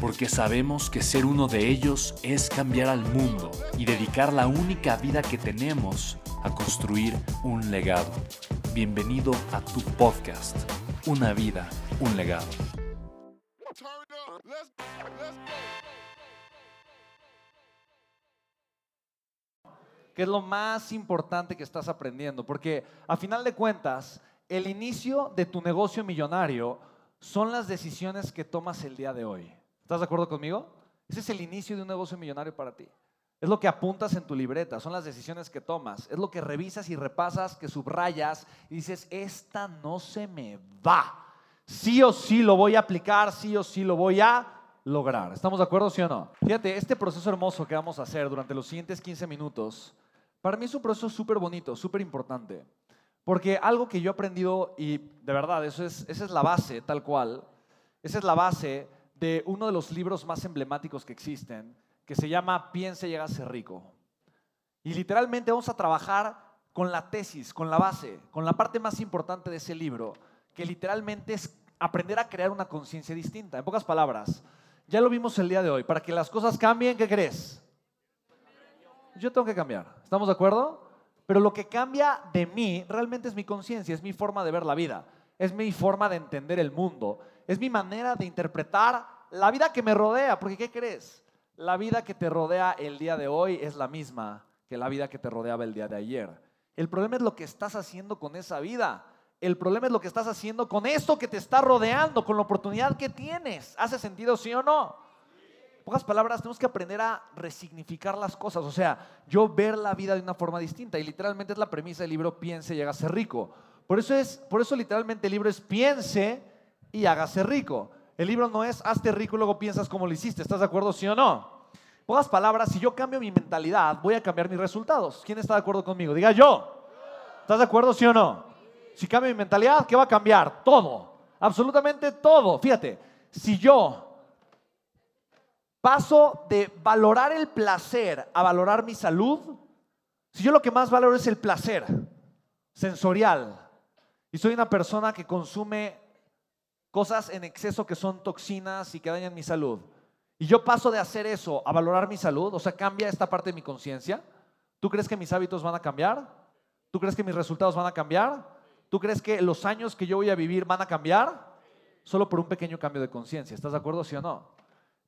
porque sabemos que ser uno de ellos es cambiar al mundo y dedicar la única vida que tenemos a construir un legado. Bienvenido a tu podcast, Una vida, un legado. ¿Qué es lo más importante que estás aprendiendo? Porque a final de cuentas, el inicio de tu negocio millonario son las decisiones que tomas el día de hoy. ¿Estás de acuerdo conmigo? Ese es el inicio de un negocio millonario para ti. Es lo que apuntas en tu libreta, son las decisiones que tomas, es lo que revisas y repasas, que subrayas y dices, esta no se me va. Sí o sí lo voy a aplicar, sí o sí lo voy a lograr. ¿Estamos de acuerdo, sí o no? Fíjate, este proceso hermoso que vamos a hacer durante los siguientes 15 minutos, para mí es un proceso súper bonito, súper importante. Porque algo que yo he aprendido, y de verdad, eso es, esa es la base, tal cual, esa es la base de uno de los libros más emblemáticos que existen, que se llama Piense y ser rico. Y literalmente vamos a trabajar con la tesis, con la base, con la parte más importante de ese libro, que literalmente es aprender a crear una conciencia distinta. En pocas palabras, ya lo vimos el día de hoy. Para que las cosas cambien, ¿qué crees? Yo tengo que cambiar. ¿Estamos de acuerdo? Pero lo que cambia de mí realmente es mi conciencia, es mi forma de ver la vida, es mi forma de entender el mundo es mi manera de interpretar la vida que me rodea. Porque ¿qué crees? La vida que te rodea el día de hoy es la misma que la vida que te rodeaba el día de ayer. El problema es lo que estás haciendo con esa vida. El problema es lo que estás haciendo con esto que te está rodeando, con la oportunidad que tienes. ¿Hace sentido, sí o no? En pocas palabras, tenemos que aprender a resignificar las cosas. O sea, yo ver la vida de una forma distinta. Y literalmente es la premisa del libro Piense, llega a ser rico. Por eso, es, por eso literalmente el libro es Piense, y hágase rico. El libro no es hazte rico y luego piensas cómo lo hiciste. ¿Estás de acuerdo, sí o no? Pocas palabras, si yo cambio mi mentalidad, voy a cambiar mis resultados. ¿Quién está de acuerdo conmigo? Diga yo. ¿Estás de acuerdo, sí o no? Si cambio mi mentalidad, ¿qué va a cambiar? Todo. Absolutamente todo. Fíjate, si yo paso de valorar el placer a valorar mi salud, si yo lo que más valoro es el placer sensorial y soy una persona que consume cosas en exceso que son toxinas y que dañan mi salud, y yo paso de hacer eso a valorar mi salud, o sea, cambia esta parte de mi conciencia, ¿tú crees que mis hábitos van a cambiar? ¿Tú crees que mis resultados van a cambiar? ¿Tú crees que los años que yo voy a vivir van a cambiar? Solo por un pequeño cambio de conciencia. ¿Estás de acuerdo, sí o no?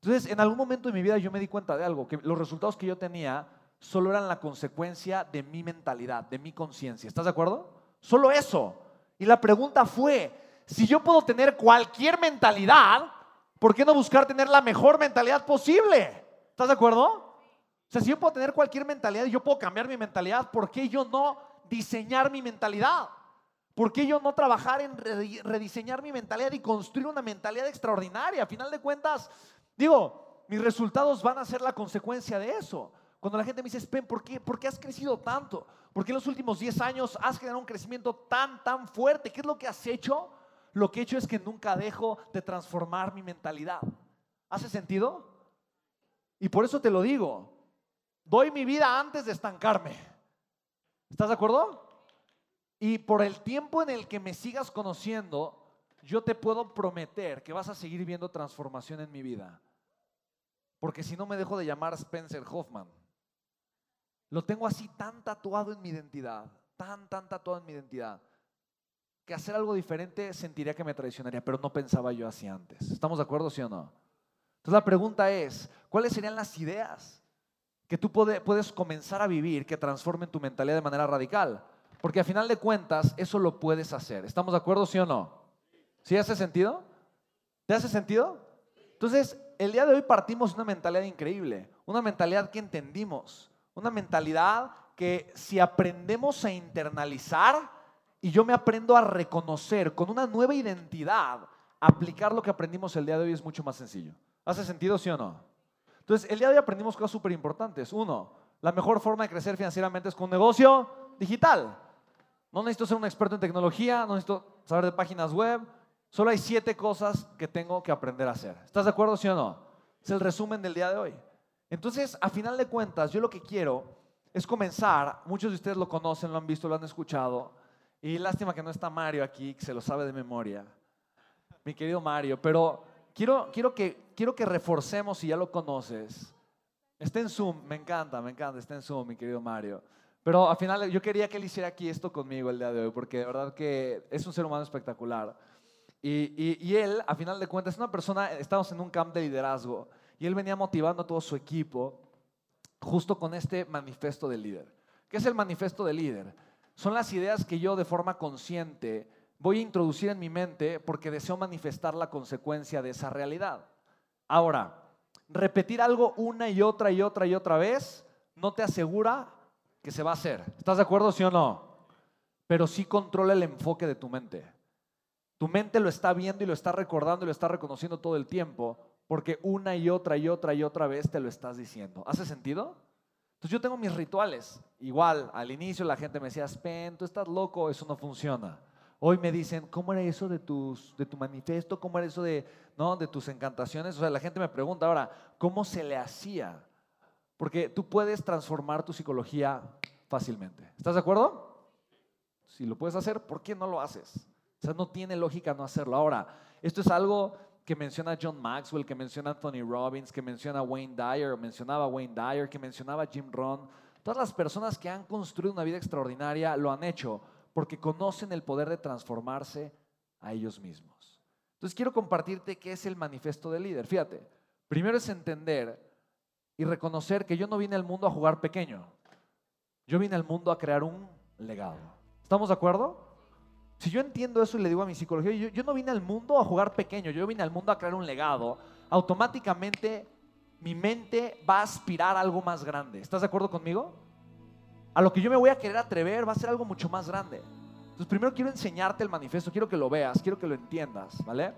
Entonces, en algún momento de mi vida yo me di cuenta de algo, que los resultados que yo tenía solo eran la consecuencia de mi mentalidad, de mi conciencia. ¿Estás de acuerdo? Solo eso. Y la pregunta fue, si yo puedo tener cualquier mentalidad, ¿por qué no buscar tener la mejor mentalidad posible? ¿Estás de acuerdo? O sea, si yo puedo tener cualquier mentalidad y yo puedo cambiar mi mentalidad, ¿por qué yo no diseñar mi mentalidad? ¿Por qué yo no trabajar en rediseñar mi mentalidad y construir una mentalidad extraordinaria? A final de cuentas, digo, mis resultados van a ser la consecuencia de eso. Cuando la gente me dice, Spen, ¿por qué, ¿por qué has crecido tanto? ¿Por qué en los últimos 10 años has generado un crecimiento tan, tan fuerte? ¿Qué es lo que has hecho? Lo que he hecho es que nunca dejo de transformar mi mentalidad. ¿Hace sentido? Y por eso te lo digo. Doy mi vida antes de estancarme. ¿Estás de acuerdo? Y por el tiempo en el que me sigas conociendo, yo te puedo prometer que vas a seguir viendo transformación en mi vida. Porque si no me dejo de llamar Spencer Hoffman. Lo tengo así tan tatuado en mi identidad, tan, tan tatuado en mi identidad, que hacer algo diferente sentiría que me traicionaría, pero no pensaba yo así antes. ¿Estamos de acuerdo, sí o no? Entonces la pregunta es, ¿cuáles serían las ideas que tú puedes comenzar a vivir que transformen tu mentalidad de manera radical. Porque a final de cuentas, eso lo puedes hacer. ¿Estamos de acuerdo, sí o no? ¿Sí hace sentido? ¿Te hace sentido? Entonces, el día de hoy partimos una mentalidad increíble, una mentalidad que entendimos, una mentalidad que si aprendemos a internalizar y yo me aprendo a reconocer con una nueva identidad, aplicar lo que aprendimos el día de hoy es mucho más sencillo. ¿Hace sentido, sí o no? Entonces, el día de hoy aprendimos cosas súper importantes. Uno, la mejor forma de crecer financieramente es con un negocio digital. No necesito ser un experto en tecnología, no necesito saber de páginas web. Solo hay siete cosas que tengo que aprender a hacer. ¿Estás de acuerdo, sí o no? Es el resumen del día de hoy. Entonces, a final de cuentas, yo lo que quiero es comenzar. Muchos de ustedes lo conocen, lo han visto, lo han escuchado. Y lástima que no está Mario aquí, que se lo sabe de memoria. Mi querido Mario, pero quiero, quiero, que, quiero que reforcemos, si ya lo conoces. Está en Zoom, me encanta, me encanta, está en Zoom, mi querido Mario. Pero al final yo quería que él hiciera aquí esto conmigo el día de hoy, porque de verdad que es un ser humano espectacular. Y, y, él, a final de cuentas, es una persona, estamos en un camp de liderazgo, y él venía motivando a todo su equipo justo con este manifiesto del líder. ¿Qué es el manifiesto del líder? Son las ideas que yo de forma consciente voy a introducir en mi mente porque deseo manifestar la consecuencia de esa realidad. Ahora, repetir algo una y otra y otra y otra vez no te asegura que se va a hacer. ¿Estás de acuerdo, sí o no? Pero sí controla el enfoque de tu mente. Tu mente lo está viendo y lo está recordando y lo está reconociendo todo el tiempo porque una y otra y otra y otra vez te lo estás diciendo. ¿Hace sentido? Entonces yo tengo mis rituales. Igual, al inicio la gente me decía, Spen, tú estás loco, eso no funciona. Hoy me dicen, ¿cómo era eso de, tus, de tu manifiesto? ¿Cómo era eso de, no, de tus encantaciones? O sea, la gente me pregunta ahora, ¿cómo se le hacía? Porque tú puedes transformar tu psicología fácilmente. ¿Estás de acuerdo? Si lo puedes hacer, ¿por qué no lo haces? O sea, no tiene lógica no hacerlo. Ahora, esto es algo que menciona John Maxwell, que menciona Anthony Robbins, que menciona Wayne Dyer, mencionaba Wayne Dyer, que mencionaba Jim Rohn. Todas las personas que han construido una vida extraordinaria lo han hecho porque conocen el poder de transformarse a ellos mismos. Entonces quiero compartirte qué es el manifiesto del líder. Fíjate, primero es entender y reconocer que yo no vine al mundo a jugar pequeño. Yo vine al mundo a crear un legado. ¿Estamos de acuerdo? Si yo entiendo eso y le digo a mi psicología, yo, yo no vine al mundo a jugar pequeño, yo vine al mundo a crear un legado, automáticamente mi mente va a aspirar a algo más grande. ¿Estás de acuerdo conmigo? a lo que yo me voy a querer atrever va a ser algo mucho más grande. Entonces, primero quiero enseñarte el manifiesto, quiero que lo veas, quiero que lo entiendas, ¿vale?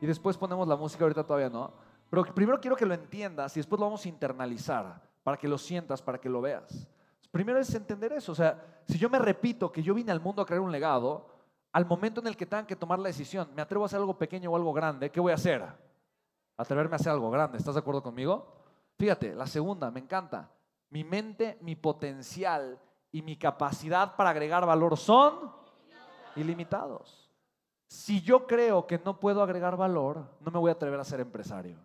Y después ponemos la música, ahorita todavía no. Pero primero quiero que lo entiendas y después lo vamos a internalizar para que lo sientas, para que lo veas. Primero es entender eso. O sea, si yo me repito que yo vine al mundo a crear un legado, al momento en el que tengan que tomar la decisión, me atrevo a hacer algo pequeño o algo grande, ¿qué voy a hacer? Atreverme a hacer algo grande. ¿Estás de acuerdo conmigo? Fíjate, la segunda, me encanta. Mi mente, mi potencial y mi capacidad para agregar valor son ilimitados. Si yo creo que no puedo agregar valor, no me voy a atrever a ser empresario.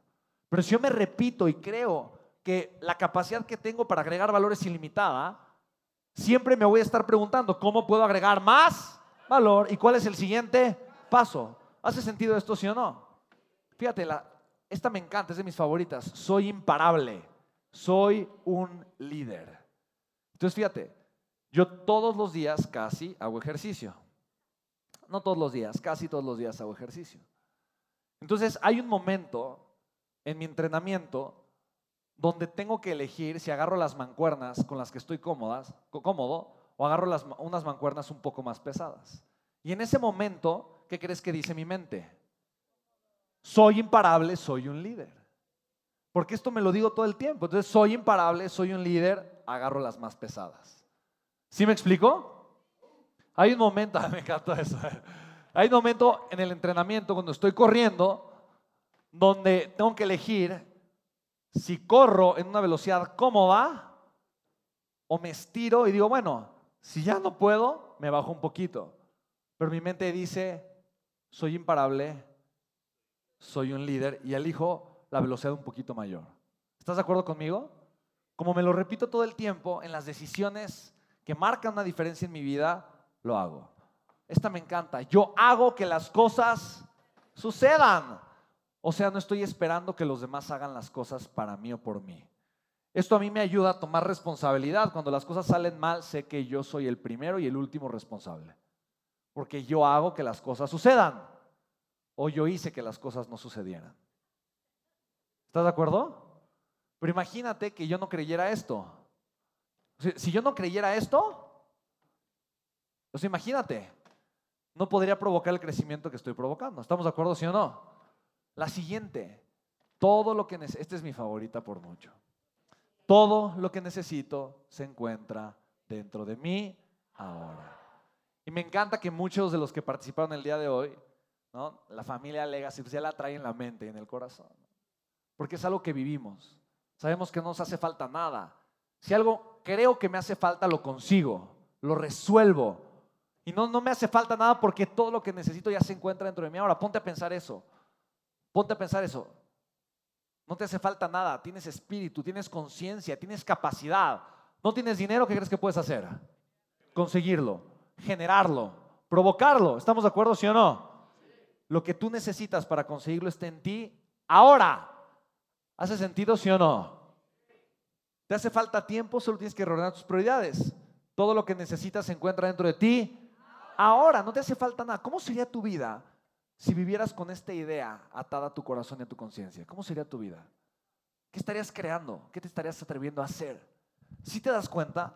Pero si yo me repito y creo que la capacidad que tengo para agregar valor es ilimitada, siempre me voy a estar preguntando, ¿cómo puedo agregar más valor? ¿Y cuál es el siguiente paso? ¿Hace sentido esto, sí o no? Fíjate, esta me encanta, es de mis favoritas. Soy imparable soy un líder. Entonces, fíjate, yo todos los días casi hago ejercicio. No todos los días, casi todos los días hago ejercicio. Entonces, hay un momento en mi entrenamiento donde tengo que elegir si agarro las mancuernas con las que estoy cómodas, cómodo agarro las, unas mancuernas un poco más pesadas. Y en ese momento, ¿qué crees que dice mi mente? Soy imparable, soy un líder. Porque esto me lo digo todo el tiempo. Entonces, soy imparable, soy un líder, agarro las más pesadas. ¿Sí me explico? Hay un momento, me encanta eso. Hay un momento en el entrenamiento cuando estoy corriendo donde tengo que elegir si corro en una velocidad cómoda o me estiro y digo, bueno, si ya no puedo, me bajo un poquito. Pero mi mente dice, soy imparable, soy un líder y elijo la velocidad un poquito mayor. ¿Estás de acuerdo conmigo? Como me lo repito todo el tiempo, en las decisiones que marcan una diferencia en mi vida, lo hago. Esta me encanta. Yo hago que las cosas sucedan. O sea, no estoy esperando que los demás hagan las cosas para mí o por mí. Esto a mí me ayuda a tomar responsabilidad. Cuando las cosas salen mal, sé que yo soy el primero y el último responsable. Porque yo hago que las cosas sucedan. O yo hice que las cosas no sucedieran. ¿Estás de acuerdo? Pero imagínate que yo no creyera esto. Si yo no creyera esto, pues imagínate, no podría provocar el crecimiento que estoy provocando. ¿Estamos de acuerdo, sí o no? La siguiente, todo lo que esta es mi favorita por mucho. Todo lo que necesito se encuentra dentro de mí ahora. Y me encanta que muchos de los que participaron el día de hoy, ¿no? la familia Legacy, pues ya la traen en la mente y en el corazón. Porque es algo que vivimos. Sabemos que no nos hace falta nada. Si algo creo que me hace falta, lo consigo, lo resuelvo. Y no, no me hace falta nada porque todo lo que necesito ya se encuentra dentro de mí. Ahora, ponte a pensar eso. Ponte a pensar eso. No te hace falta nada. Tienes espíritu, tienes conciencia, tienes capacidad. No tienes dinero, ¿qué crees que puedes hacer? Conseguirlo, generarlo, provocarlo. ¿Estamos de acuerdo, sí o no? Lo que tú necesitas para conseguirlo está en ti ahora. ¿Hace sentido, sí o no? ¿Te hace falta tiempo? Solo tienes que reordenar tus prioridades. Todo lo que necesitas se encuentra dentro de ti. Ahora, no te hace falta nada. ¿Cómo sería tu vida si vivieras con esta idea atada a tu corazón y a tu conciencia? ¿Cómo sería tu vida? ¿Qué estarías creando? ¿Qué te estarías atreviendo a hacer? Si te das cuenta,